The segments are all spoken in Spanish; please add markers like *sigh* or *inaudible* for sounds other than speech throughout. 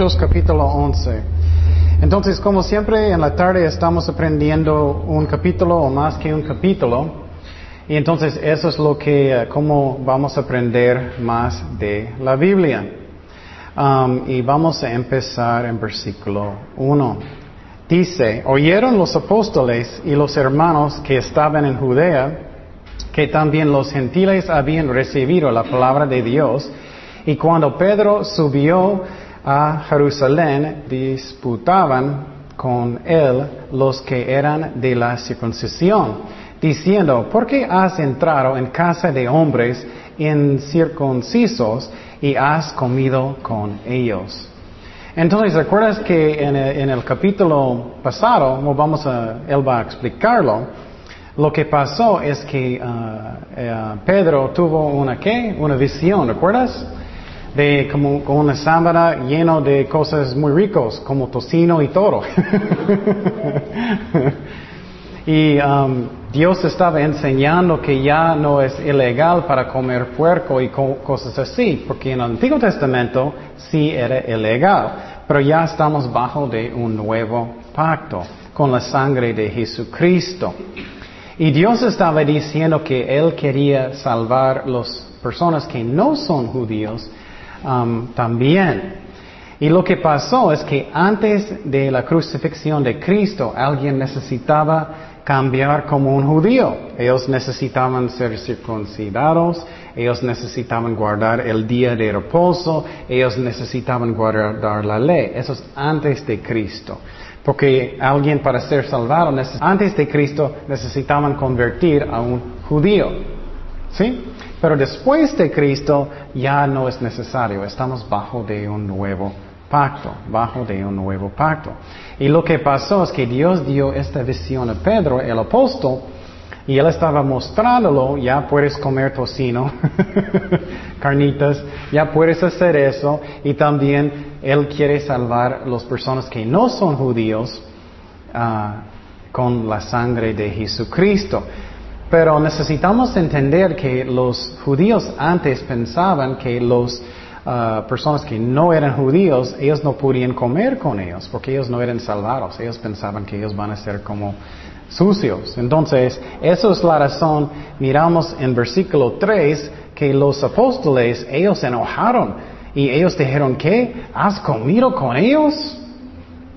Capítulo 11. Entonces, como siempre, en la tarde estamos aprendiendo un capítulo o más que un capítulo. Y entonces eso es lo que, eh, cómo vamos a aprender más de la Biblia. Um, y vamos a empezar en versículo 1. Dice, oyeron los apóstoles y los hermanos que estaban en Judea que también los gentiles habían recibido la palabra de Dios. Y cuando Pedro subió a Jerusalén, disputaban con él los que eran de la circuncisión, diciendo, ¿por qué has entrado en casa de hombres incircuncisos y has comido con ellos? Entonces, ¿recuerdas que en el, capítulo pasado, vamos a, él va a explicarlo, lo que pasó es que uh, eh, Pedro tuvo una qué? Una visión, ¿recuerdas? De como con una sábana lleno de cosas muy ricos, como tocino y toro. *laughs* y um, Dios estaba enseñando que ya no es ilegal para comer puerco y cosas así, porque en el Antiguo Testamento sí era ilegal, pero ya estamos bajo de un nuevo pacto con la sangre de Jesucristo. Y Dios estaba diciendo que Él quería salvar las personas que no son judíos um, también. Y lo que pasó es que antes de la crucifixión de Cristo, alguien necesitaba cambiar como un judío. Ellos necesitaban ser circuncidados, ellos necesitaban guardar el día de reposo, ellos necesitaban guardar la ley. Eso es antes de Cristo. Porque alguien para ser salvado antes de Cristo necesitaban convertir a un judío. ¿Sí? Pero después de Cristo ya no es necesario. Estamos bajo de un nuevo pacto, bajo de un nuevo pacto. Y lo que pasó es que Dios dio esta visión a Pedro, el apóstol, y él estaba mostrándolo, ya puedes comer tocino, *laughs* carnitas, ya puedes hacer eso, y también él quiere salvar a las personas que no son judíos ah, con la sangre de Jesucristo. Pero necesitamos entender que los judíos antes pensaban que las ah, personas que no eran judíos, ellos no podían comer con ellos, porque ellos no eran salvados. Ellos pensaban que ellos van a ser como sucios. Entonces, eso es la razón, miramos en versículo 3, que los apóstoles, ellos se enojaron y ellos dijeron, ¿qué? ¿Has comido con ellos?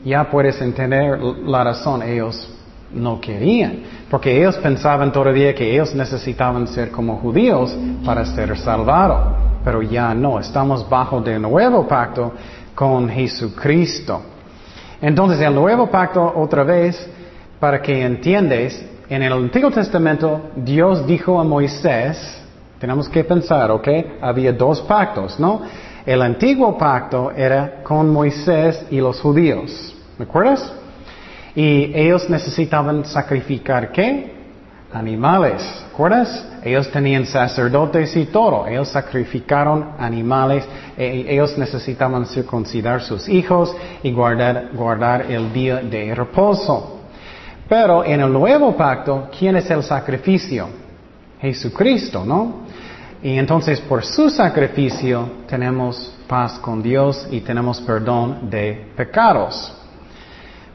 Ya puedes entender la razón, ellos no querían, porque ellos pensaban todavía que ellos necesitaban ser como judíos para ser salvados, pero ya no, estamos bajo del nuevo pacto con Jesucristo. Entonces el nuevo pacto otra vez para que entiendes, en el Antiguo Testamento Dios dijo a Moisés, tenemos que pensar, ¿ok? Había dos pactos, ¿no? El antiguo pacto era con Moisés y los judíos, ¿me acuerdas? Y ellos necesitaban sacrificar qué? Animales, ¿acuerdas? Ellos tenían sacerdotes y todo, ellos sacrificaron animales, e, ellos necesitaban circuncidar sus hijos y guardar, guardar el día de reposo. Pero en el nuevo pacto, ¿quién es el sacrificio? Jesucristo, ¿no? Y entonces por su sacrificio tenemos paz con Dios y tenemos perdón de pecados.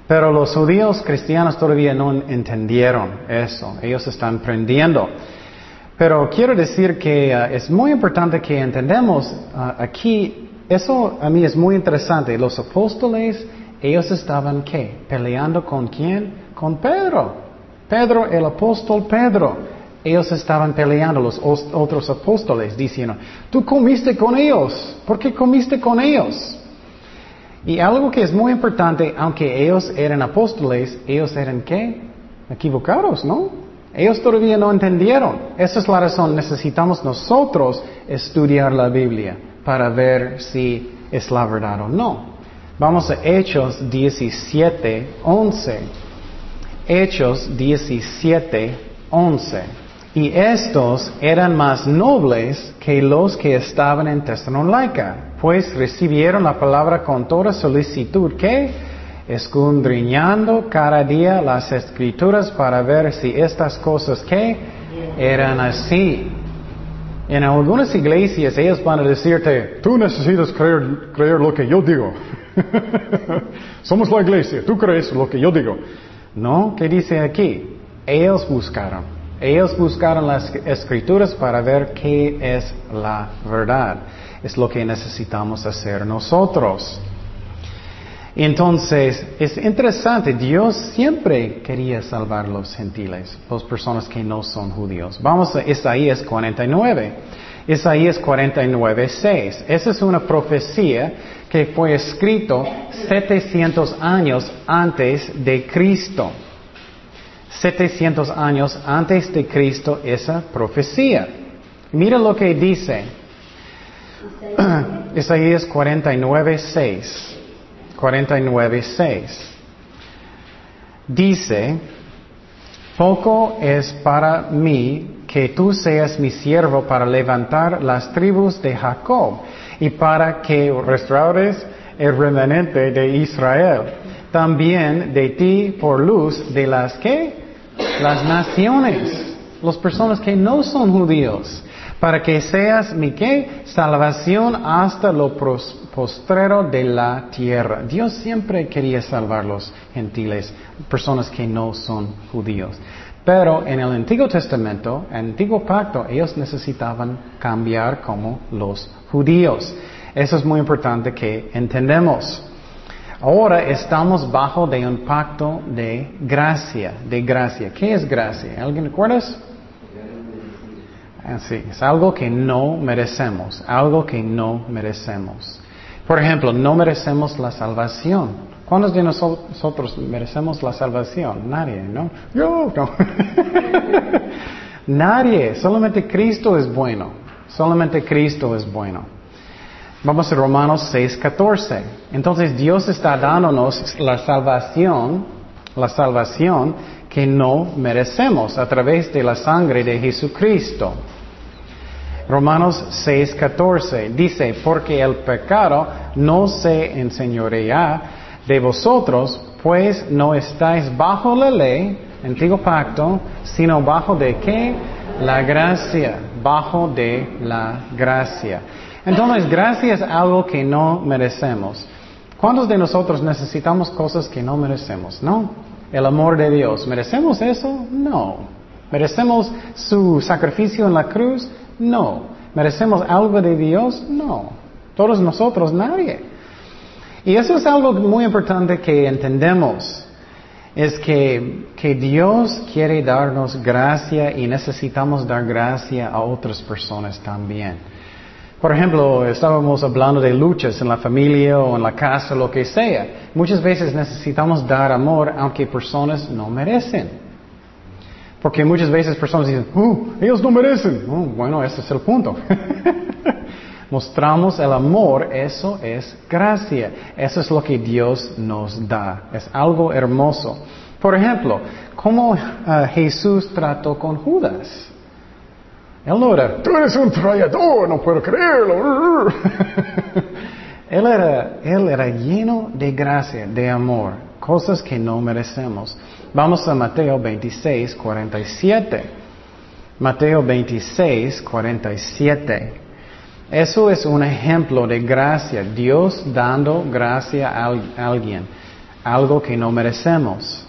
Pero los judíos cristianos todavía no entendieron eso. Ellos están aprendiendo. Pero quiero decir que uh, es muy importante que entendamos uh, aquí, eso a mí es muy interesante. Los apóstoles, ellos estaban qué? Peleando con quién? con Pedro. Pedro, el apóstol Pedro. Ellos estaban peleando, los otros apóstoles, diciendo, tú comiste con ellos. ¿Por qué comiste con ellos? Y algo que es muy importante, aunque ellos eran apóstoles, ellos eran qué? Equivocados, ¿no? Ellos todavía no entendieron. Esa es la razón. Necesitamos nosotros estudiar la Biblia para ver si es la verdad o no. Vamos a Hechos 17, 11. Hechos 17, 11. Y estos eran más nobles que los que estaban en Tesalónica, pues recibieron la palabra con toda solicitud que, escudriñando cada día las escrituras para ver si estas cosas que eran así. En algunas iglesias ellos van a decirte, Tú necesitas creer, creer lo que yo digo. *laughs* Somos la iglesia, tú crees lo que yo digo. no, ¿qué dice aquí? Ellos buscaron. Ellos buscaron las escrituras para ver qué es la verdad. Es lo que necesitamos hacer nosotros. Entonces, es interesante, Dios siempre quería salvar a los gentiles, las personas que no son judíos. Vamos a Isaías 49. Isaías 49, 6. Esa es una profecía que fue escrito 700 años antes de Cristo. 700 años antes de Cristo esa profecía. Mira lo que dice. *clears throat* Isaías 49, 6. 49, 6. Dice, poco es para mí que tú seas mi siervo para levantar las tribus de Jacob y para que restaures el remanente de Israel. También de ti por luz de las que? Las naciones, las personas que no son judíos, para que seas mi qué? Salvación hasta lo postrero de la tierra. Dios siempre quería salvar los gentiles, personas que no son judíos. Pero en el Antiguo Testamento, en el Antiguo Pacto, ellos necesitaban cambiar como los judíos. Eso es muy importante que entendemos. Ahora estamos bajo de un pacto de gracia, de gracia. ¿Qué es gracia? ¿Alguien recuerdas? Así, es algo que no merecemos, algo que no merecemos. Por ejemplo, no merecemos la salvación. ¿Cuántos de nosotros merecemos la salvación? Nadie, ¿no? Yo, no. *laughs* Nadie, solamente Cristo es bueno, solamente Cristo es bueno. Vamos a Romanos 6:14. Entonces Dios está dándonos la salvación, la salvación que no merecemos a través de la sangre de Jesucristo. Romanos 6:14 dice, porque el pecado no se enseñorea de vosotros, pues no estáis bajo la ley, antiguo pacto, sino bajo de qué? La gracia, bajo de la gracia. Entonces, gracia es algo que no merecemos. ¿Cuántos de nosotros necesitamos cosas que no merecemos? No. El amor de Dios. ¿Merecemos eso? No. ¿Merecemos su sacrificio en la cruz? No. ¿Merecemos algo de Dios? No. Todos nosotros, nadie. Y eso es algo muy importante que entendemos. Es que, que Dios quiere darnos gracia y necesitamos dar gracia a otras personas también. Por ejemplo, estábamos hablando de luchas en la familia o en la casa, lo que sea. Muchas veces necesitamos dar amor aunque personas no merecen. Porque muchas veces personas dicen, "Uh, ellos no merecen. Oh, bueno, ese es el punto. *laughs* Mostramos el amor, eso es gracia. Eso es lo que Dios nos da. Es algo hermoso. Por ejemplo, ¿cómo uh, Jesús trató con Judas? Él no era, Tú eres un traidor, no puedo creerlo. *laughs* él era, él era lleno de gracia, de amor, cosas que no merecemos. Vamos a Mateo 26, 47. Mateo 26, 47. Eso es un ejemplo de gracia, Dios dando gracia a alguien, algo que no merecemos.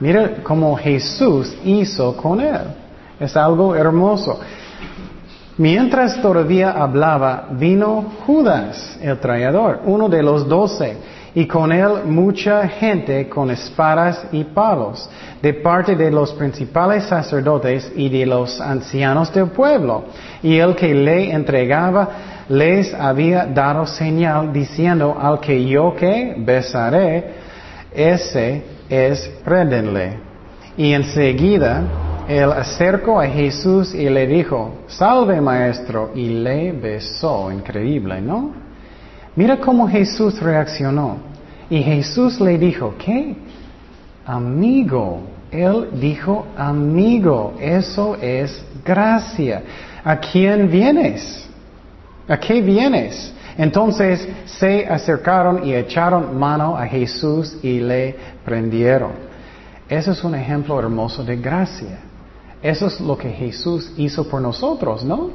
Mira cómo Jesús hizo con él. Es algo hermoso. Mientras todavía hablaba, vino Judas, el traidor, uno de los doce, y con él mucha gente con espadas y palos, de parte de los principales sacerdotes y de los ancianos del pueblo. Y el que le entregaba les había dado señal diciendo al que yo que besaré, ese es prédenle. Y enseguida él acercó a Jesús y le dijo, salve maestro, y le besó. Increíble, ¿no? Mira cómo Jesús reaccionó. Y Jesús le dijo, ¿qué? Amigo. Él dijo, amigo, eso es gracia. ¿A quién vienes? ¿A qué vienes? Entonces se acercaron y echaron mano a Jesús y le prendieron. Eso es un ejemplo hermoso de gracia. Eso es lo que Jesús hizo por nosotros, ¿no?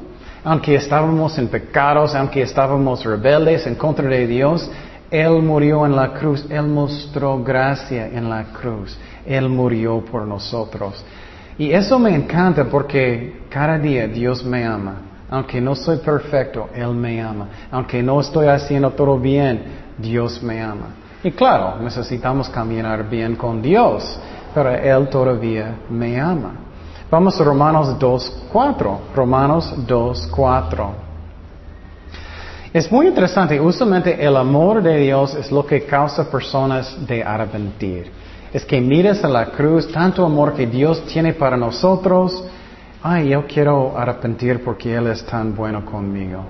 Aunque estábamos en pecados, aunque estábamos rebeldes en contra de Dios, Él murió en la cruz. Él mostró gracia en la cruz. Él murió por nosotros. Y eso me encanta porque cada día Dios me ama. Aunque no soy perfecto, Él me ama. Aunque no estoy haciendo todo bien, Dios me ama. Y claro, necesitamos caminar bien con Dios, pero Él todavía me ama. Vamos a Romanos 2.4. Romanos 2.4. Es muy interesante, usualmente el amor de Dios es lo que causa personas de arrepentir. Es que mires a la cruz, tanto amor que Dios tiene para nosotros. Ay, yo quiero arrepentir porque Él es tan bueno conmigo.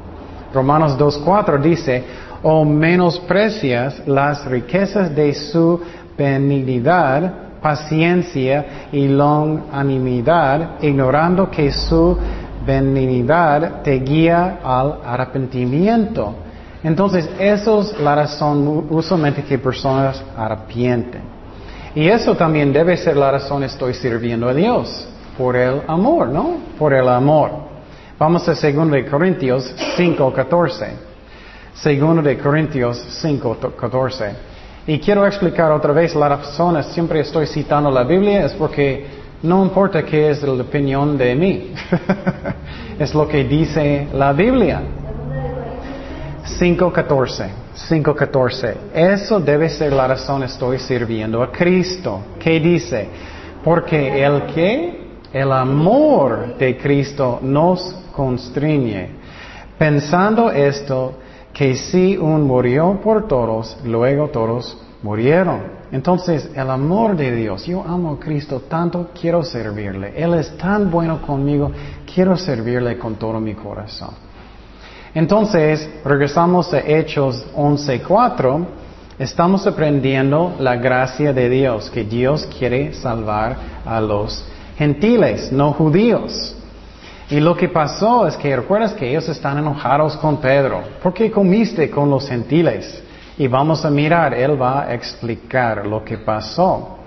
Romanos 2.4 dice, o menosprecias las riquezas de su benignidad paciencia y longanimidad, ignorando que su benignidad te guía al arrepentimiento. Entonces, eso es la razón usualmente que personas arrepienten. Y eso también debe ser la razón estoy sirviendo a Dios, por el amor, ¿no? Por el amor. Vamos a 2 de Corintios 5.14. 2 de Corintios 5.14. Y quiero explicar otra vez la razón, siempre estoy citando la Biblia, es porque no importa qué es la opinión de mí, *laughs* es lo que dice la Biblia. 5.14, 5.14. Eso debe ser la razón estoy sirviendo a Cristo. ¿Qué dice? Porque el que, el amor de Cristo nos constriñe. Pensando esto, que si un murió por todos, luego todos murieron. Entonces, el amor de Dios, yo amo a Cristo tanto, quiero servirle. Él es tan bueno conmigo, quiero servirle con todo mi corazón. Entonces, regresamos a Hechos 11.4, estamos aprendiendo la gracia de Dios, que Dios quiere salvar a los gentiles, no judíos. Y lo que pasó es que recuerdas que ellos están enojados con Pedro. ¿Por qué comiste con los gentiles? Y vamos a mirar, él va a explicar lo que pasó.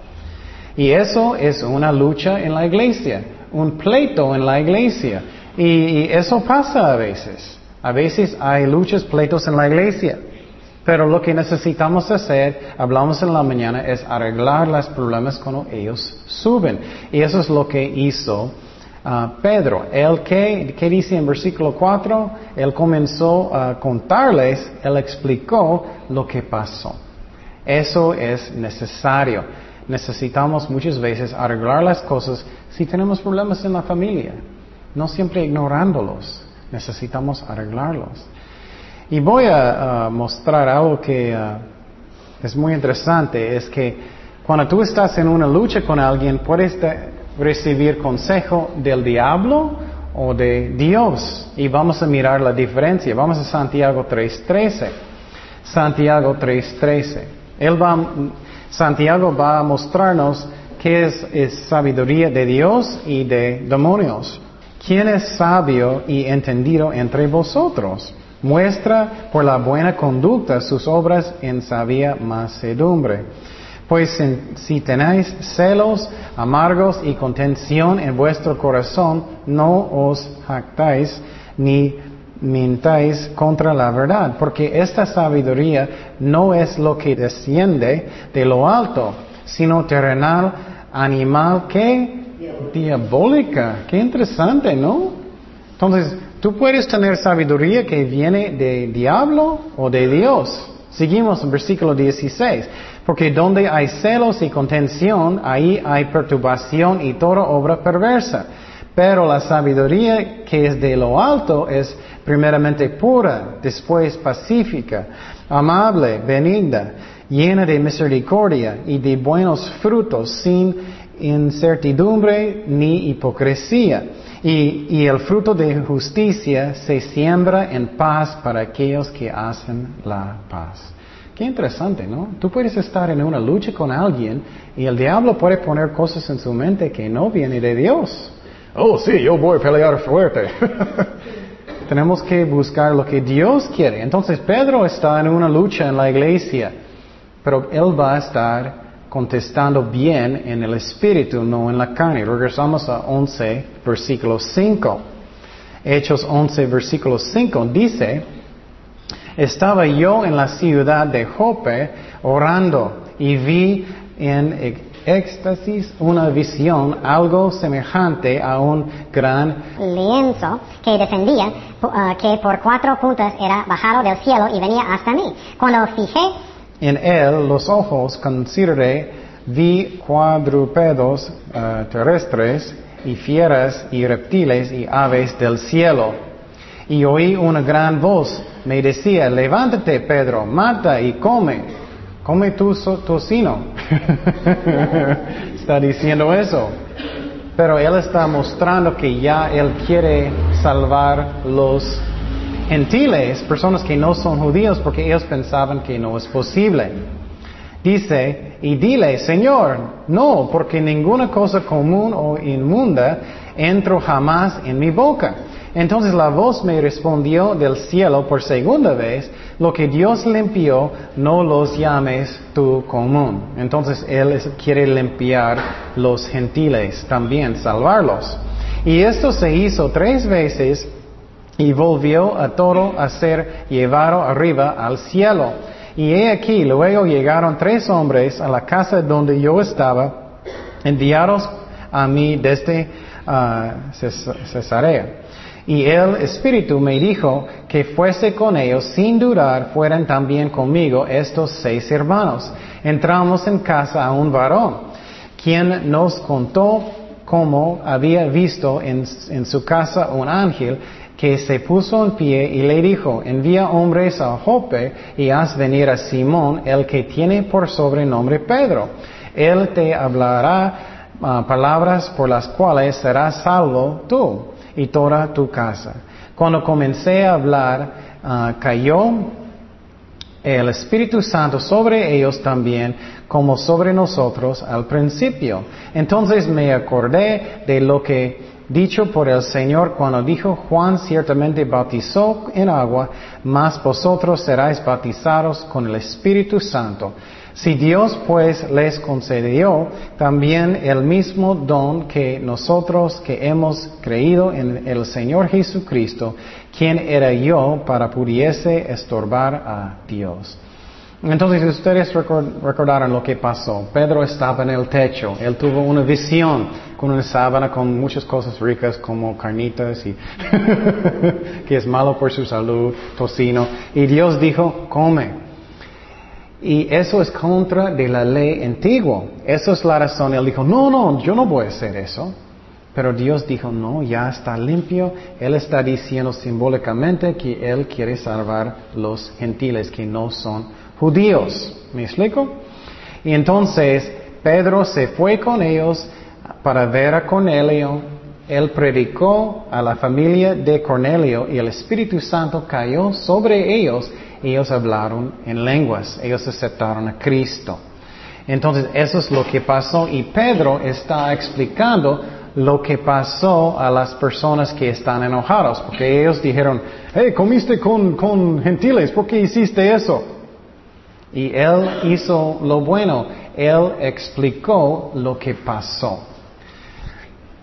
Y eso es una lucha en la iglesia, un pleito en la iglesia. Y, eso pasa a veces. A veces hay luchas, pleitos en la iglesia. Pero lo que necesitamos hacer, hablamos en la mañana, es arreglar los problemas cuando ellos suben. Y eso es lo que hizo Ah, Pedro, él que, ¿qué dice en versículo 4? Él comenzó a contarles, él explicó lo que pasó. Eso es necesario. Necesitamos muchas veces arreglar las cosas si tenemos problemas en la familia, no siempre ignorándolos. Necesitamos arreglarlos. Y voy a, mostrar algo que ah, es muy interesante, es que cuando tú estás en una lucha con alguien, puedes recibir consejo del diablo o de Dios. Y vamos a mirar la diferencia. Vamos a Santiago 3.13. Santiago 3.13. Él va, Santiago va a mostrarnos qué es, es sabiduría de Dios y de demonios. ¿Quién es sabio y entendido entre vosotros? Muestra por la buena conducta sus obras en sabia macedumbre. Pues si tenéis celos amargos y contención en vuestro corazón, no os jactáis ni mintáis contra la verdad, porque esta sabiduría no es lo que desciende de lo alto, sino terrenal, animal, que diabólica. Qué interesante, ¿no? Entonces, tú puedes tener sabiduría que viene de diablo o de Dios. Seguimos en versículo 16. Porque donde hay celos y contención, ahí hay perturbación y toda obra perversa. Pero la sabiduría que es de lo alto es primeramente pura, después pacífica, amable, benigna, llena de misericordia y de buenos frutos, sin incertidumbre ni hipocresía. Y, y, el fruto de justicia se siembra en paz para aquellos que hacen la paz. Qué interesante, ¿no? Tú puedes estar en una lucha con alguien y el diablo puede poner cosas en su mente que no vienen de Dios. Oh, sí, yo voy a pelear fuerte. *laughs* Tenemos que buscar lo que Dios quiere. Entonces Pedro está en una lucha en la iglesia, pero él va a estar contestando bien en el espíritu, no en la carne. Regresamos a 11, versículo 5. Hechos 11, versículo 5, dice, estaba yo en la ciudad de Jope orando y vi en éxtasis una visión algo semejante a un gran lienzo que descendía, uh, que por cuatro puntas era bajado del cielo y venía hasta mí. Cuando fijé en él los ojos, consideré, vi cuadrúpedos uh, terrestres y fieras y reptiles y aves del cielo. Y oí una gran voz, me decía, levántate Pedro, mata y come. Come tu tocino. *laughs* está diciendo eso. Pero Él está mostrando que ya Él quiere salvar los gentiles, personas que no son judíos, porque ellos pensaban que no es posible. Dice, y dile, Señor, no, porque ninguna cosa común o inmunda entro jamás en mi boca. Entonces la voz me respondió del cielo por segunda vez, lo que Dios limpió, no los llames tú común. Entonces Él quiere limpiar los gentiles también, salvarlos. Y esto se hizo tres veces y volvió a todo a ser llevado arriba al cielo. Y he aquí, luego llegaron tres hombres a la casa donde yo estaba, enviados a mí desde uh, Cesarea. Y el Espíritu me dijo que fuese con ellos, sin dudar, fueran también conmigo estos seis hermanos. Entramos en casa a un varón, quien nos contó cómo había visto en, su casa un ángel que se puso en pie y le dijo, envía hombres a Jope y haz venir a Simón, el que tiene por sobrenombre Pedro. Él te hablará ah, palabras por las cuales serás salvo tú y toda tu casa. Cuando comencé a hablar, ah, cayó el Espíritu Santo sobre ellos también, como sobre nosotros al principio. Entonces me acordé de lo que dicho por el Señor cuando dijo, Juan ciertamente bautizó en agua, mas vosotros seráis bautizados con el Espíritu Santo. Si Dios pues les concedió también el mismo don que nosotros que hemos creído en el Señor Jesucristo, quien era yo para pudiese estorbar a Dios. Entonces ustedes recordaron lo que pasó. Pedro estaba en el techo, él tuvo una visión con una sábana con muchas cosas ricas como carnitas y *laughs* que es malo por su salud, tocino. Y Dios dijo, come. Y eso es contra de la ley antigua. Esa es la razón. Él dijo, no, no, yo no voy a hacer eso. Pero Dios dijo, no, ya está limpio. Él está diciendo simbólicamente que Él quiere salvar los gentiles que no son judíos. ¿Me explico? Y entonces Pedro se fue con ellos para ver a Cornelio. Él predicó a la familia de Cornelio y el Espíritu Santo cayó sobre ellos ellos hablaron en lenguas, ellos aceptaron a Cristo. Entonces, eso es lo que pasó y Pedro está explicando lo que pasó a las personas que están enojados, porque ellos dijeron, hey, comiste con, con gentiles, ¿por qué hiciste eso? Y él hizo lo bueno, él explicó lo que pasó.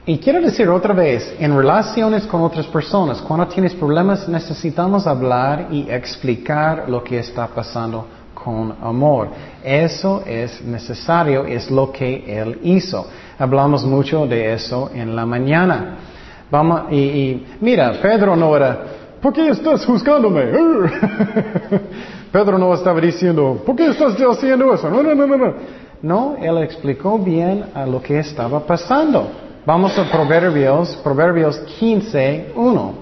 Y quiero decir otra vez, en relaciones con otras personas, cuando tienes problemas necesitamos hablar y explicar lo que está pasando con amor. Eso es necesario, es lo que Él hizo. Hablamos mucho de eso en la mañana. Vamos, y, mira, Pedro no era, ¿por qué estás juzgándome? *laughs* Pedro no estaba diciendo, ¿por qué estás haciendo eso? No, no, no, no, no. Él explicó bien a lo que estaba pasando. Vamos a Proverbios, Proverbios 15, 1.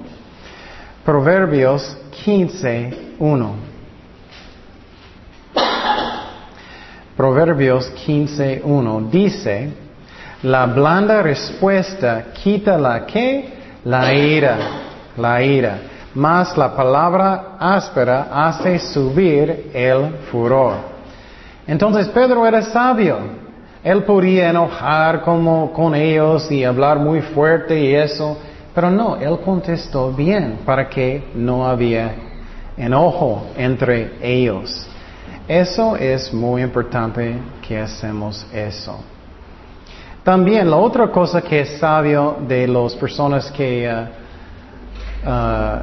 Proverbios 15, 1. Proverbios 15, 1 dice, la blanda respuesta quita la que, la ira, la ira, mas la palabra áspera hace subir el furor. Entonces Pedro era sabio. Él podía enojar como con ellos y hablar muy fuerte y eso, pero no, él contestó bien para que no había enojo entre ellos. Eso es muy importante que hacemos eso. También la otra cosa que es sabio de las personas que, ah,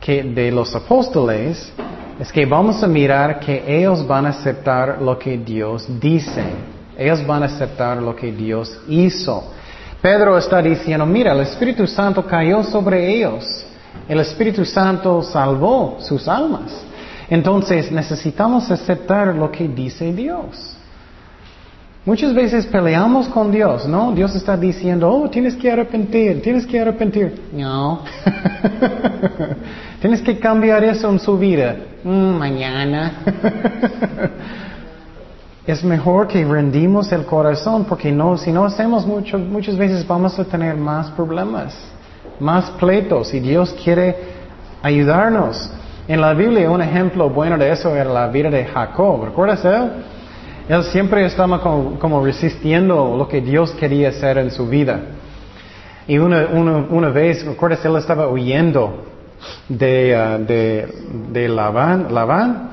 que de los apóstoles es que vamos a mirar que ellos van a aceptar lo que Dios dice. Ellos van a aceptar lo que Dios hizo. Pedro está diciendo, mira, el Espíritu Santo cayó sobre ellos. El Espíritu Santo salvó sus almas. Entonces necesitamos aceptar lo que dice Dios. Muchas veces peleamos con Dios, ¿no? Dios está diciendo, oh, tienes que arrepentir, tienes que arrepentir. No. *laughs* tienes que cambiar eso en su vida. Mm, mañana. *laughs* es mejor que rendimos el corazón porque no, si no hacemos mucho, muchas veces vamos a tener más problemas, más pleitos y Dios quiere ayudarnos. En la Biblia un ejemplo bueno de eso era la vida de Jacob. ¿Recuerdas él? Él siempre estaba como, resistiendo lo que Dios quería hacer en su vida. Y una, una, vez, ¿recuerdas? Él estaba huyendo de, uh, de, de Labán,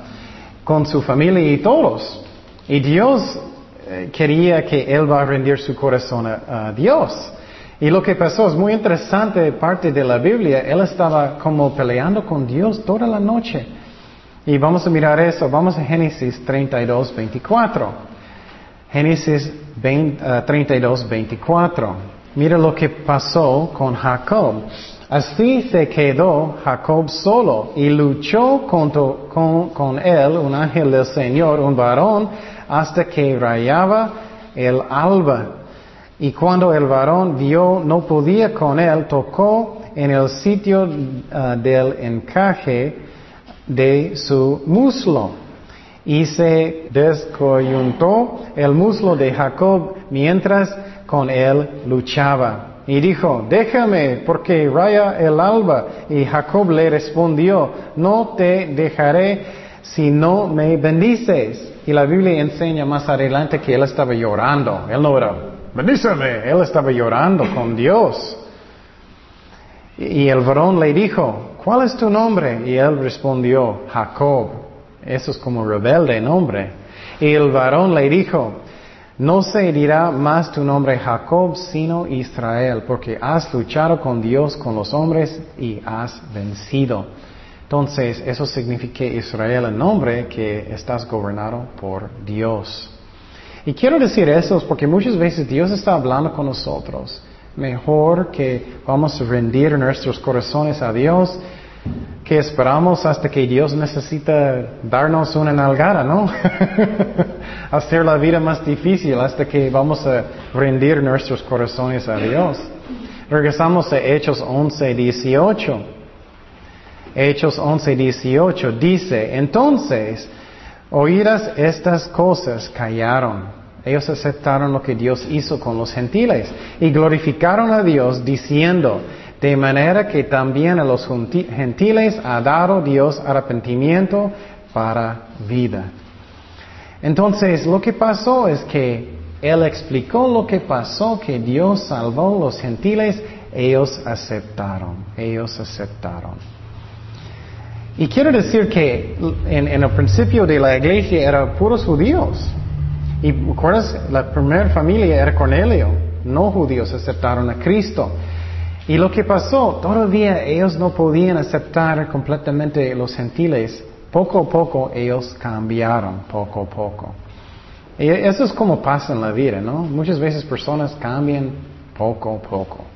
con su familia y todos. Y Dios eh, quería que él va a rendir su corazón a, Dios. Y lo que pasó es muy interesante, parte de la Biblia, él estaba como peleando con Dios toda la noche. Y vamos a mirar eso, vamos a Génesis 32, 24. Génesis 32, 24. Mira lo que pasó con Jacob. Así se quedó Jacob solo y luchó con, con, con, él un ángel del Señor, un varón, hasta que rayaba el alba. Y cuando el varón vio no podía con él, tocó en el sitio uh, del encaje de su muslo. Y se descoyuntó el muslo de Jacob mientras con él luchaba. Y dijo, déjame porque raya el alba. Y Jacob le respondió, no te dejaré si no me bendices. Y la Biblia enseña más adelante que él estaba llorando. Él no era, bendíceme. Él estaba llorando con Dios. Y el varón le dijo, ¿cuál es tu nombre? Y él respondió, Jacob. Eso es como rebelde nombre. Y el varón le dijo, no se dirá más tu nombre Jacob, sino Israel, porque has luchado con Dios, con los hombres, y has vencido. Entonces, eso significa Israel el nombre que estás gobernado por Dios. Y quiero decir eso porque muchas veces Dios está hablando con nosotros. Mejor que vamos a rendir nuestros corazones a Dios que esperamos hasta que Dios necesita darnos una nalgada, ¿no? *laughs* Hacer la vida más difícil hasta que vamos a rendir nuestros corazones a Dios. Regresamos a Hechos 11, 18. Hechos 11, 18 dice, entonces, oídas estas cosas, callaron. Ellos aceptaron lo que Dios hizo con los gentiles y glorificaron a Dios diciendo, de manera que también a los gentiles ha dado Dios arrepentimiento para vida. Entonces, lo que pasó es que Él explicó lo que pasó, que Dios salvó a los gentiles, ellos aceptaron, ellos aceptaron. Y quiero decir que en, el principio de la iglesia eran puros judíos. Y ¿recuerdas? La primera familia era Cornelio, no judíos aceptaron a Cristo. Y lo que pasó, todavía ellos no podían aceptar completamente los gentiles. Poco a poco ellos cambiaron, poco a poco. Y eso es como pasa en la vida, ¿no? Muchas veces personas cambian poco a poco.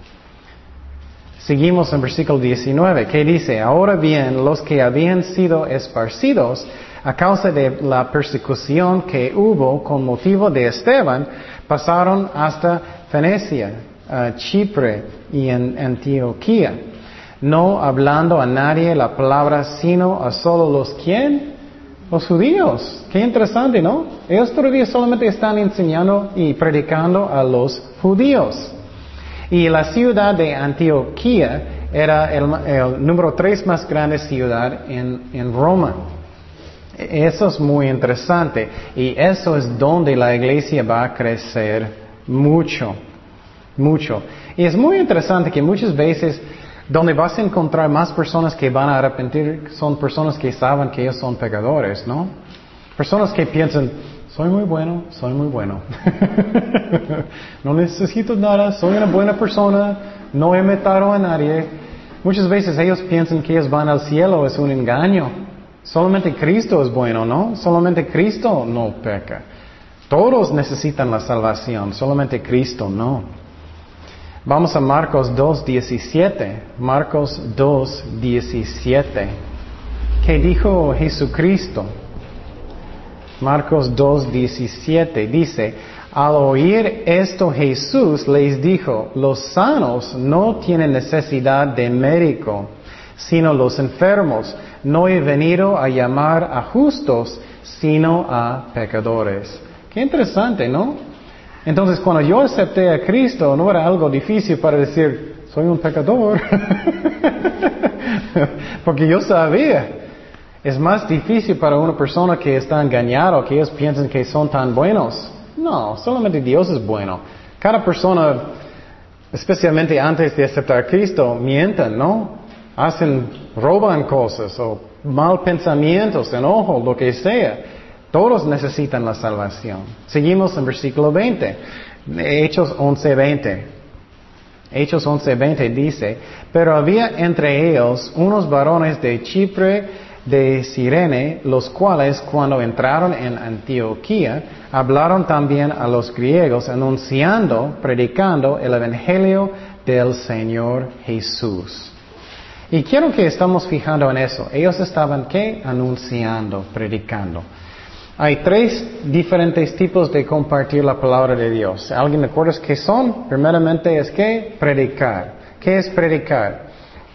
Seguimos en versículo 19, que dice, ahora bien, los que habían sido esparcidos a causa de la persecución que hubo con motivo de Esteban, pasaron hasta Fenecia, Chipre y en Antioquía, no hablando a nadie la palabra, sino a solo los quién? Los judíos. Qué interesante, ¿no? Ellos todavía solamente están enseñando y predicando a los judíos. Y la ciudad de Antioquía era el, número tres más grande ciudad en, en Roma. Eso es muy interesante y eso es donde la iglesia va a crecer mucho mucho. Y es muy interesante que muchas veces donde vas a encontrar más personas que van a arrepentir son personas que saben que ellos son pecadores, ¿no? Personas que piensan, soy muy bueno, soy muy bueno. *laughs* no necesito nada, soy una buena persona, no he matado a nadie. Muchas veces ellos piensan que ellos van al cielo, es un engaño. Solamente Cristo es bueno, ¿no? Solamente Cristo no peca. Todos necesitan la salvación, solamente Cristo no. Vamos a Marcos 2.17. Marcos 2.17. ¿Qué dijo Jesucristo? Marcos 2.17 dice, al oír esto Jesús les dijo, los sanos no tienen necesidad de médico, sino los enfermos. No he venido a llamar a justos, sino a pecadores. Qué interesante, ¿no? Entonces, cuando yo acepté a Cristo, no era algo difícil para decir, soy un pecador. *laughs* Porque yo sabía. Es más difícil para una persona que está engañada, que ellos piensan que son tan buenos. No, solamente Dios es bueno. Cada persona, especialmente antes de aceptar a Cristo, mienten, ¿no? Hacen, roban cosas o mal pensamientos, enojo, lo que sea. Todos necesitan la salvación. Seguimos en versículo 20. Hechos 11:20. Hechos 11:20 dice, pero había entre ellos unos varones de Chipre, de Sirene, los cuales cuando entraron en Antioquía, hablaron también a los griegos, anunciando, predicando el Evangelio del Señor Jesús. Y quiero que estamos fijando en eso. Ellos estaban, ¿qué? Anunciando, predicando. Hay tres diferentes tipos de compartir la palabra de Dios. ¿Alguien recuerda qué son? Primeramente es que predicar. ¿Qué es predicar?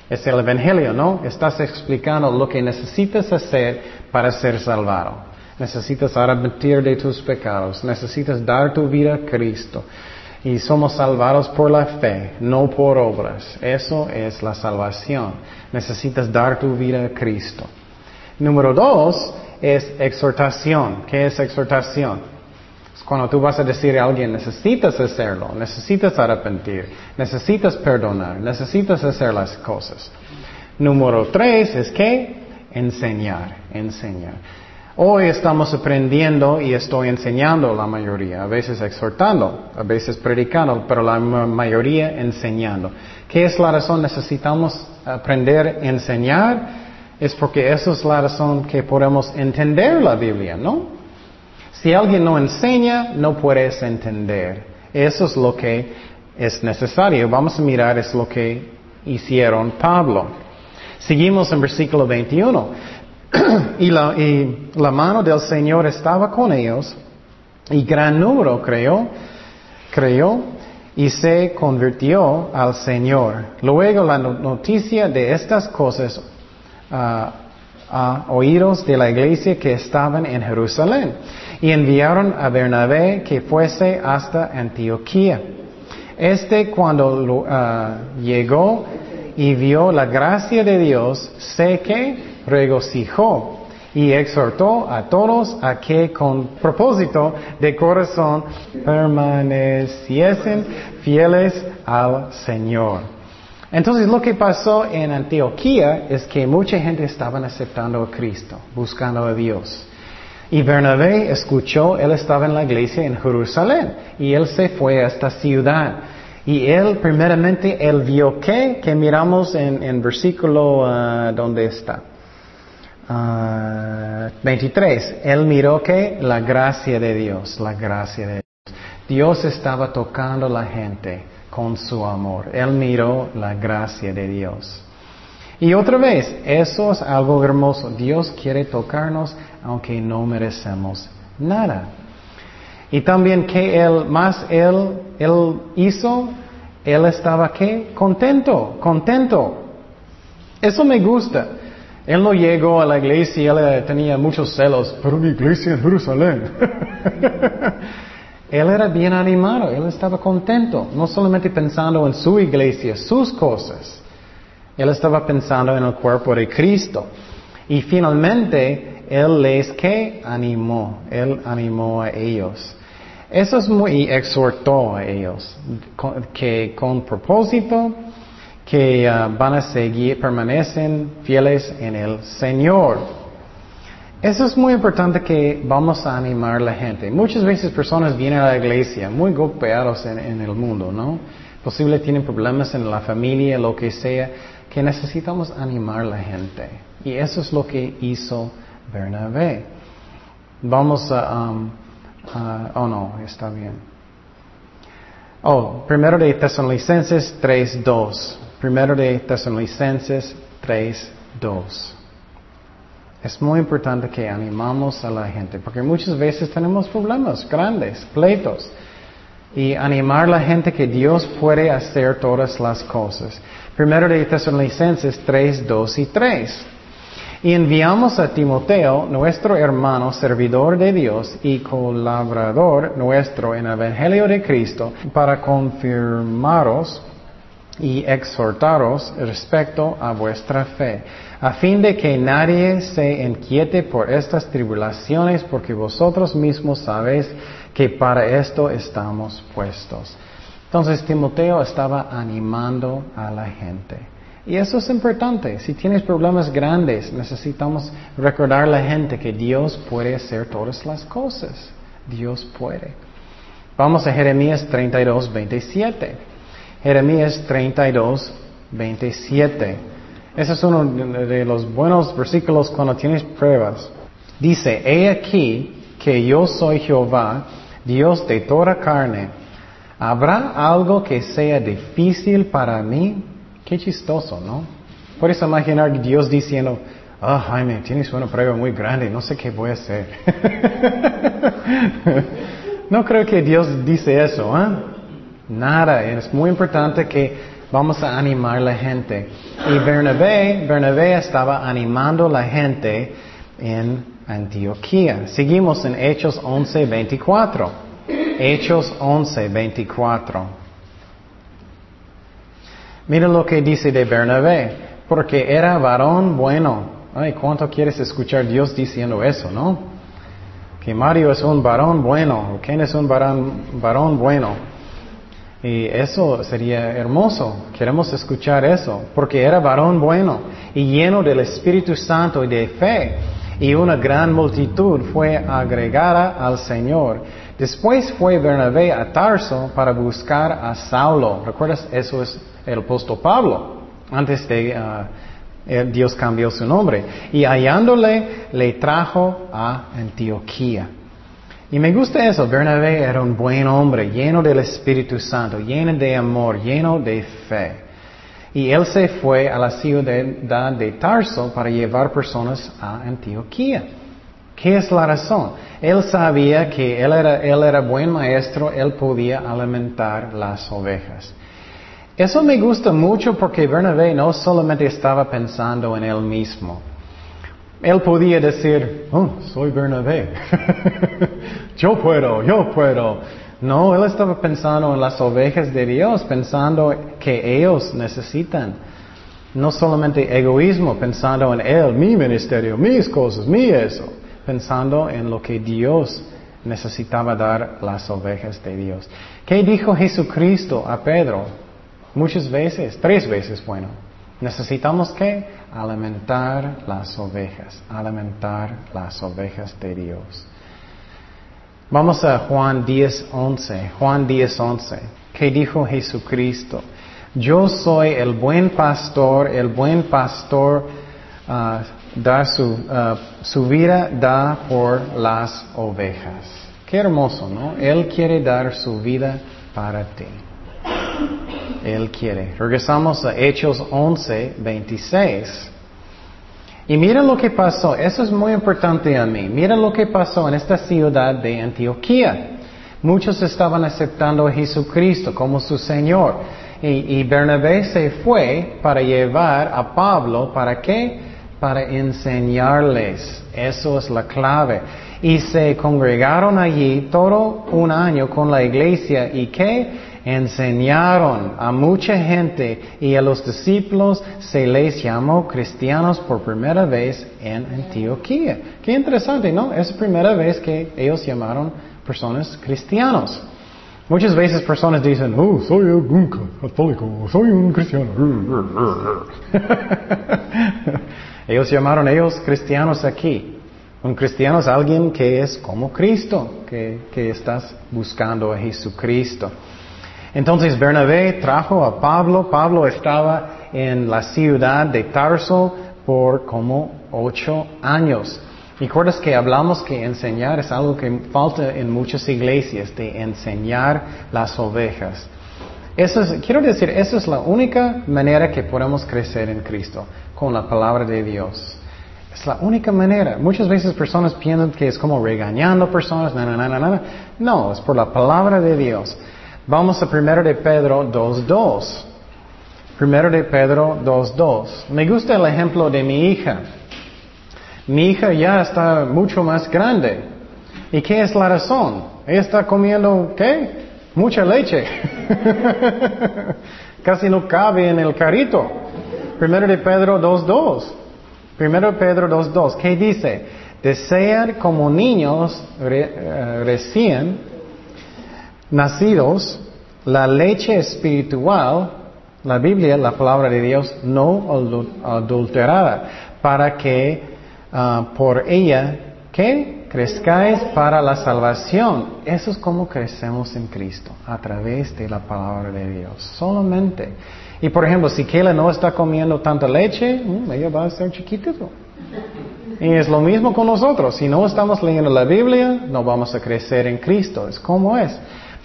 Es el Evangelio, ¿no? Estás explicando lo que necesitas hacer para ser salvado. Necesitas arrepentir de tus pecados. Necesitas dar tu vida a Cristo. Y somos salvados por la fe, no por obras. Eso es la salvación. Necesitas dar tu vida a Cristo. Número dos es exhortación. ¿Qué es exhortación? Cuando tú vas a decir a alguien, necesitas hacerlo, necesitas arrepentir, necesitas perdonar, necesitas hacer las cosas. Número tres es que enseñar, enseñar. Hoy estamos aprendiendo y estoy enseñando la mayoría, a veces exhortando, a veces predicando, pero la mayoría enseñando. ¿Qué es la razón? Necesitamos aprender a enseñar. Es porque esa es la razón que podemos entender la Biblia, ¿no? Si alguien no enseña, no puedes entender. Eso es lo que es necesario. Vamos a mirar es lo que hicieron Pablo. Seguimos en versículo 21. *clears throat* y, la, mano del Señor estaba con ellos y gran número creyó, creyó y se convirtió al Señor. Luego la noticia de estas cosas uh, a oídos de la iglesia que estaban en Jerusalén y enviaron a Bernabé que fuese hasta Antioquía. Este cuando uh, llegó y vio la gracia de Dios, sé que regocijó y exhortó a todos a que con propósito de corazón permaneciesen fieles al Señor. Entonces lo que pasó en Antioquía es que mucha gente estaba aceptando a Cristo, buscando a Dios. Y Bernabé escuchó, él estaba en la iglesia en Jerusalén y él se fue a esta ciudad. Y él primeramente, él vio que, que miramos en, en versículo, uh, ¿dónde está? 23. Uh, él miró que la gracia de Dios, la gracia de Dios. Dios estaba tocando a la gente con su amor. Él miró la gracia de Dios. Y otra vez, eso es algo hermoso. Dios quiere tocarnos aunque no merecemos nada. Y también que Él, más Él, Él hizo, Él estaba qué? Contento, contento. Eso me gusta. Él no llegó a la iglesia, él tenía muchos celos, pero mi iglesia en Jerusalén. *laughs* Él era bien animado, él estaba contento, no solamente pensando en su iglesia, sus cosas. Él estaba pensando en el cuerpo de Cristo. Y finalmente, Él les que animó, Él animó a ellos. Eso es muy, y exhortó a ellos, que con propósito, que ah, van a seguir, permanecen fieles en el Señor. Eso es muy importante que vamos a animar a la gente. Muchas veces personas vienen a la iglesia muy golpeados en, el mundo, ¿no? Posible tienen problemas en la familia, lo que sea, que necesitamos animar a la gente. Y eso es lo que hizo Bernabé. Vamos a... Um, oh no, está bien. Oh, primero de Tesalonicenses 3.2. Primero de Tesalonicenses 3.2. Es muy importante que animamos a la gente, porque muchas veces tenemos problemas grandes, pleitos, y animar a la gente que Dios puede hacer todas las cosas. Primero de Tesalonicenses 3, 2 y 3. Y enviamos a Timoteo, nuestro hermano, servidor de Dios y colaborador nuestro en el Evangelio de Cristo, para confirmaros y exhortaros respecto a vuestra fe, a fin de que nadie se inquiete por estas tribulaciones, porque vosotros mismos sabéis que para esto estamos puestos. Entonces Timoteo estaba animando a la gente. Y eso es importante. Si tienes problemas grandes, necesitamos recordar a la gente que Dios puede hacer todas las cosas. Dios puede. Vamos a Jeremías 32, 27. Jeremías 32, 27. Ese es uno de los buenos versículos cuando tienes pruebas. Dice, he aquí que yo soy Jehová, Dios de toda carne. ¿Habrá algo que sea difícil para mí? Qué chistoso, ¿no? Puedes imaginar Dios diciendo, ah, Jaime, tienes una prueba muy grande, no sé qué voy a hacer. *laughs* no creo que Dios dice eso, ¿eh? Nada, es muy importante que vamos a animar la gente. Y Bernabé, Bernabé estaba animando la gente en Antioquía. Seguimos en Hechos 11, 24. Hechos 11, 24. Miren lo que dice de Bernabé, porque era varón bueno. Ay, ¿cuánto quieres escuchar Dios diciendo eso, no? Que Mario es un varón bueno, quién es un varón, varón bueno. Y eso sería hermoso. Queremos escuchar eso, porque era varón bueno y lleno del Espíritu Santo y de fe. Y una gran multitud fue agregada al Señor. Después fue Bernabé a Tarso para buscar a Saulo. ¿Recuerdas? Eso es el apóstol Pablo. Antes de uh, Dios cambió su nombre. Y hallándole, le trajo a Antioquía. Y me gusta eso, Bernabé era un buen hombre, lleno del Espíritu Santo, lleno de amor, lleno de fe. Y él se fue a la ciudad de Tarso para llevar personas a Antioquía. ¿Qué es la razón? Él sabía que él era, él era buen maestro, él podía alimentar las ovejas. Eso me gusta mucho porque Bernabé no solamente estaba pensando en él mismo. Él podía decir, oh, soy Bernabé. *laughs* yo puedo, yo puedo. No, él estaba pensando en las ovejas de Dios, pensando que ellos necesitan. No solamente egoísmo, pensando en él, mi ministerio, mis cosas, mi eso. Pensando en lo que Dios necesitaba dar las ovejas de Dios. ¿Qué dijo Jesucristo a Pedro? Muchas veces, tres veces, bueno. Necesitamos que alimentar las ovejas, alimentar las ovejas de Dios. Vamos a Juan 10, 11. Juan 10, 11. ¿Qué dijo Jesucristo? Yo soy el buen pastor, el buen pastor uh, da su, uh, su vida da por las ovejas. Qué hermoso, ¿no? Él quiere dar su vida para ti. Él quiere. Regresamos a Hechos 11, 26. Y mira lo que pasó. Eso es muy importante a mí. Mira lo que pasó en esta ciudad de Antioquía. Muchos estaban aceptando a Jesucristo como su Señor. Y, y Bernabé se fue para llevar a Pablo, ¿para qué? Para enseñarles. Eso es la clave. Y se congregaron allí todo un año con la iglesia. ¿Y qué? Enseñaron a mucha gente y a los discípulos se les llamó cristianos por primera vez en Antioquía. Qué interesante, ¿no? Es la primera vez que ellos llamaron personas cristianos. Muchas veces personas dicen, oh, soy un católico, soy un cristiano. *laughs* ellos llamaron ellos cristianos aquí. Un cristiano es alguien que es como Cristo, que, que estás buscando a Jesucristo. Entonces Bernabé trajo a Pablo, Pablo estaba en la ciudad de Tarso por como ocho años. ¿Recuerdas que hablamos que enseñar es algo que falta en muchas iglesias, de enseñar las ovejas? Eso es, quiero decir, esa es la única manera que podemos crecer en Cristo, con la palabra de Dios. Es la única manera. Muchas veces personas piensan que es como regañando personas, no, no, no, no. es por la palabra de Dios. Vamos a 1 de Pedro 2.2. 1 de Pedro 2.2. Me gusta el ejemplo de mi hija. Mi hija ya está mucho más grande. ¿Y qué es la razón? Ella está comiendo, ¿qué? Mucha leche. *laughs* Casi no cabe en el carrito. Primero de Pedro 2.2. Primero de Pedro 2.2. ¿Qué dice? Desean como niños eh, recién nacidos la leche espiritual, la Biblia, la palabra de Dios, no adulterada, para que ah, por ella, ¿qué? crezcáis para la salvación. Eso es como crecemos en Cristo, a través de la palabra de Dios, solamente. Y por ejemplo, si Kayla no está comiendo tanta leche, mm, ella va a ser chiquitito. Y es lo mismo con nosotros. Si no estamos leyendo la Biblia, no vamos a crecer en Cristo. Es como es.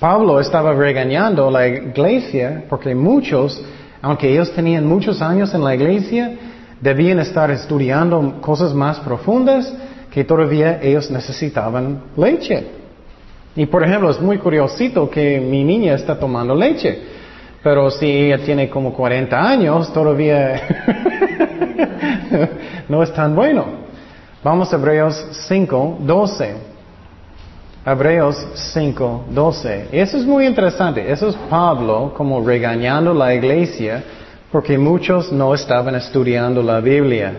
Pablo estaba regañando la iglesia porque muchos, aunque ellos tenían muchos años en la iglesia, debían estar estudiando cosas más profundas que todavía ellos necesitaban leche. Y por ejemplo, es muy curiosito que mi niña está tomando leche, pero si ella tiene como 40 años, todavía *laughs* no es tan bueno. Vamos a Hebreos 5, 12. Hebreos 5, 12. Eso es muy interesante. Eso es Pablo como regañando la iglesia porque muchos no estaban estudiando la Biblia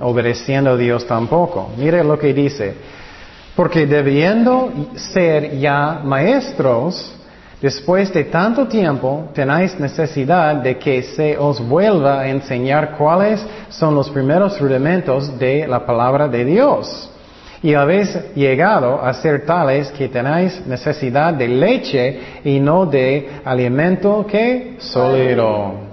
obedeciendo a Dios tampoco. Mire lo que dice. Porque debiendo ser ya maestros, después de tanto tiempo tenéis necesidad de que se os vuelva a enseñar cuáles son los primeros rudimentos de la palabra de Dios. Y habéis llegado a ser tales que tenéis necesidad de leche y no de alimento que sólido.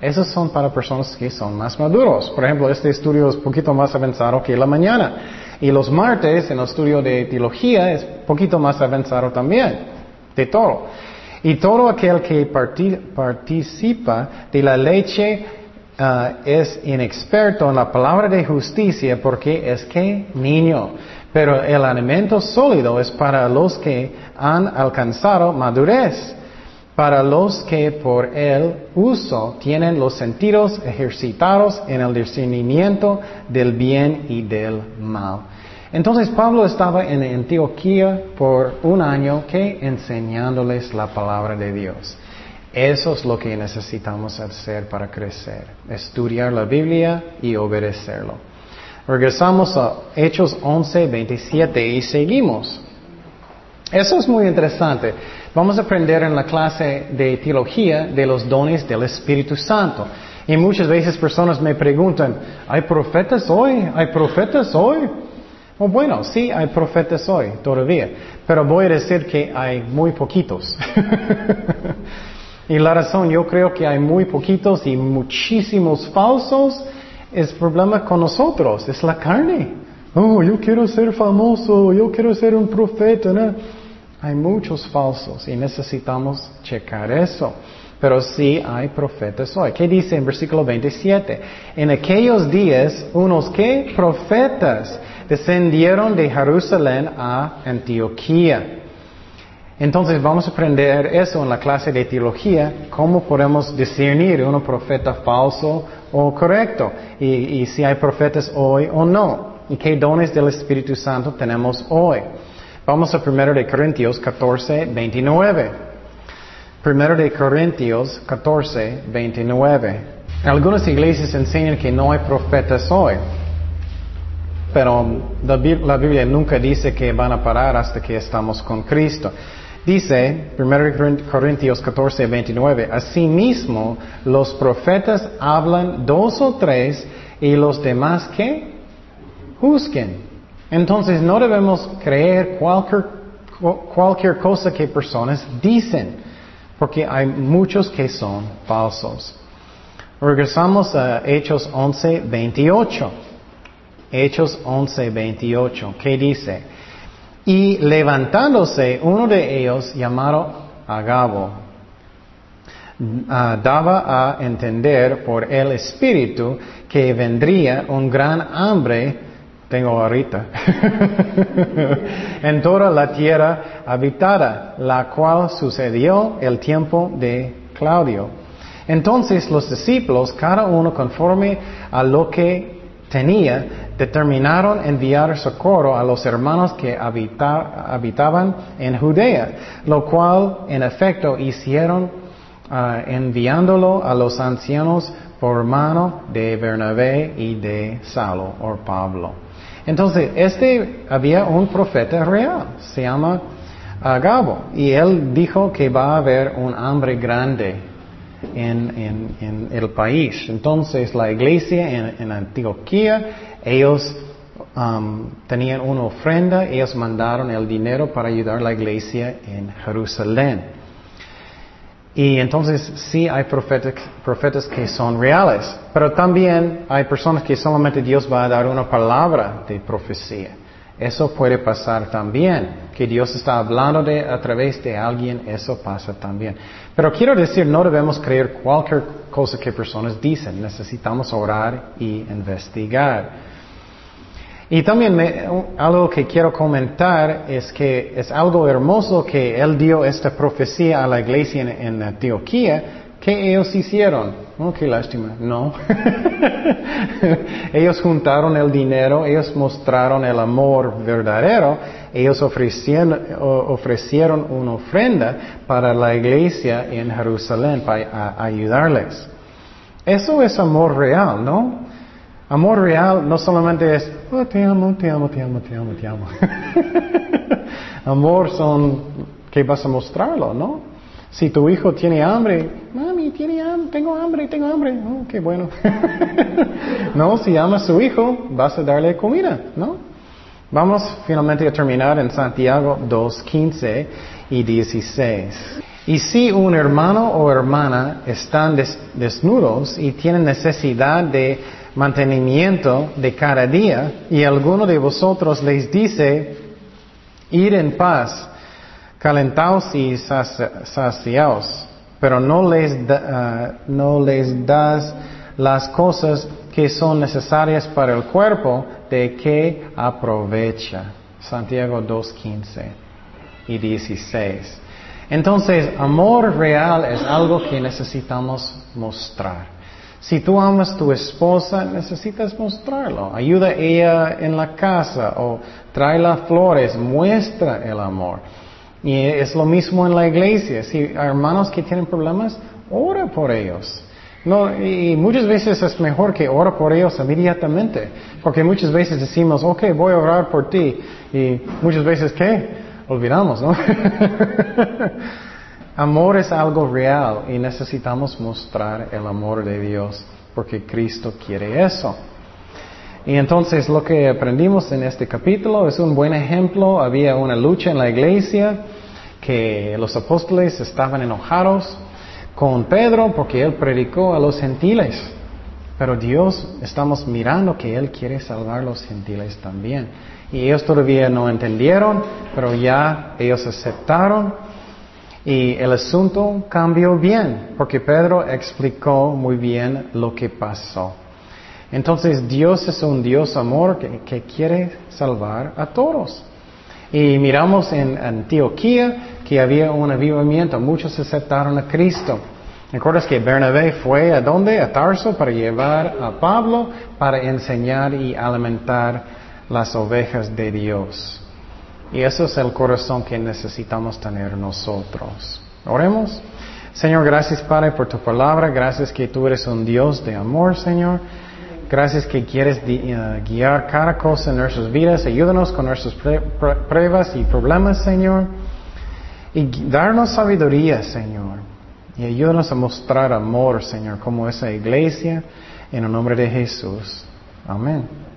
Esos son para personas que son más maduros. Por ejemplo, este estudio es un poquito más avanzado que la mañana. Y los martes en el estudio de teología es un poquito más avanzado también. De todo. Y todo aquel que participa de la leche ah, es inexperto en la palabra de justicia porque es que niño. Pero el alimento sólido es para los que han alcanzado madurez para los que por el uso tienen los sentidos ejercitados en el discernimiento del bien y del mal. Entonces Pablo estaba en Antioquía por un año que enseñándoles la palabra de Dios. Eso es lo que necesitamos hacer para crecer, estudiar la Biblia y obedecerlo. Regresamos a Hechos 11, 27 y seguimos. Eso es muy interesante. Vamos a aprender en la clase de teología de los dones del Espíritu Santo. Y muchas veces personas me preguntan, ¿hay profetas hoy? ¿Hay profetas hoy? Oh, bueno, sí, hay profetas hoy todavía, pero voy a decir que hay muy poquitos. *laughs* y la razón, yo creo que hay muy poquitos y muchísimos falsos, es problema con nosotros, es la carne. Oh, yo quiero ser famoso, yo quiero ser un profeta, ¿no? Hay muchos falsos y necesitamos checar eso. Pero sí hay profetas hoy. ¿Qué dice en versículo 27? En aquellos días, unos que profetas descendieron de Jerusalén a Antioquía. Entonces vamos a aprender eso en la clase de teología, cómo podemos discernir un profeta falso o correcto, y, si hay profetas hoy o no, y qué dones del Espíritu Santo tenemos hoy. Vamos a 1 de Corintios 14, 29. 1 de Corintios 14, 29. Algunas iglesias enseñan que no hay profetas hoy, pero la Biblia nunca dice que van a parar hasta que estamos con Cristo. Dice 1 Corintios 14, 29, asimismo los profetas hablan dos o tres y los demás que juzguen. Entonces no debemos creer cualquier, cualquier cosa que personas dicen, porque hay muchos que son falsos. Regresamos a Hechos 11, 28. Hechos 11, 28. ¿Qué dice? Y levantándose uno de ellos, llamado Agabo, ah, daba a entender por el Espíritu que vendría un gran hambre, tengo ahorita, *laughs* en toda la tierra habitada, la cual sucedió el tiempo de Claudio. Entonces los discípulos, cada uno conforme a lo que tenía, determinaron enviar socorro a los hermanos que habitaban en Judea, lo cual en efecto hicieron ah, enviándolo a los ancianos por mano de Bernabé y de Saulo o Pablo. Entonces, este había un profeta real, se llama Agabo, y él dijo que va a haber un hambre grande en, el país. Entonces, la iglesia en, Antioquía, ellos um, tenían una ofrenda, ellos mandaron el dinero para ayudar a la iglesia en Jerusalén. Y entonces sí hay profetas, que son reales, pero también hay personas que solamente Dios va a dar una palabra de profecía. Eso puede pasar también, que Dios está hablando a través de alguien, eso pasa también. Pero quiero decir, no debemos creer cualquier cosa que personas dicen, necesitamos orar y investigar. Y también algo que quiero comentar es que es algo hermoso que él dio esta profecía a la iglesia en, Antioquía, que ellos hicieron. Oh, qué lástima. No. *laughs* ellos juntaron el dinero, ellos mostraron el amor verdadero, ellos ofrecieron, ofrecieron una ofrenda para la iglesia en Jerusalén para ayudarles. Eso es amor real, ¿no? Amor real no solamente es, oh, te amo, te amo, te amo, te amo, te amo. *laughs* Amor son que vas a mostrarlo, ¿no? Si tu hijo tiene hambre, mami, tiene hambre, tengo hambre, tengo hambre, oh, qué bueno. *laughs* no, si ama a su hijo, vas a darle comida, ¿no? Vamos finalmente a terminar en Santiago 2, 15 y 16. Y si un hermano o hermana están desnudos y tienen necesidad de mantenimiento de cada día y alguno de vosotros les dice, ir en paz, calentaos y saciaos, pero no les, ah, no les das las cosas que son necesarias para el cuerpo, de que aprovecha. Santiago 2.15 y 16. Entonces, amor real es algo que necesitamos mostrar. Si tú amas tu esposa, necesitas mostrarlo. Ayuda a ella en la casa o trae las flores, muestra el amor. Y es lo mismo en la iglesia. Si hermanos que tienen problemas, ora por ellos. No, y muchas veces es mejor que ora por ellos inmediatamente, porque muchas veces decimos, ok, voy a orar por ti, y muchas veces, ¿qué? Olvidamos, ¿no? *laughs* Amor es algo real y necesitamos mostrar el amor de Dios porque Cristo quiere eso. Y entonces lo que aprendimos en este capítulo es un buen ejemplo. Había una lucha en la iglesia que los apóstoles estaban enojados con Pedro porque él predicó a los gentiles. Pero Dios estamos mirando que Él quiere salvar a los gentiles también. Y ellos todavía no entendieron, pero ya ellos aceptaron y el asunto cambió bien, porque Pedro explicó muy bien lo que pasó. Entonces Dios es un Dios amor que, quiere salvar a todos. Y miramos en Antioquía que había un avivamiento, muchos aceptaron a Cristo. ¿Recuerdas que Bernabé fue a dónde? A Tarso para llevar a Pablo para enseñar y alimentar las ovejas de Dios. Y eso es el corazón que necesitamos tener nosotros. Oremos. Señor, gracias Padre por tu palabra. Gracias que tú eres un Dios de amor, Señor. Gracias que quieres eh, guiar cada cosa en nuestras vidas. Ayúdanos con nuestras pruebas y problemas, Señor. Y darnos sabiduría, Señor. Y ayúdanos a mostrar amor, Señor, como esa iglesia. En el nombre de Jesús. Amén.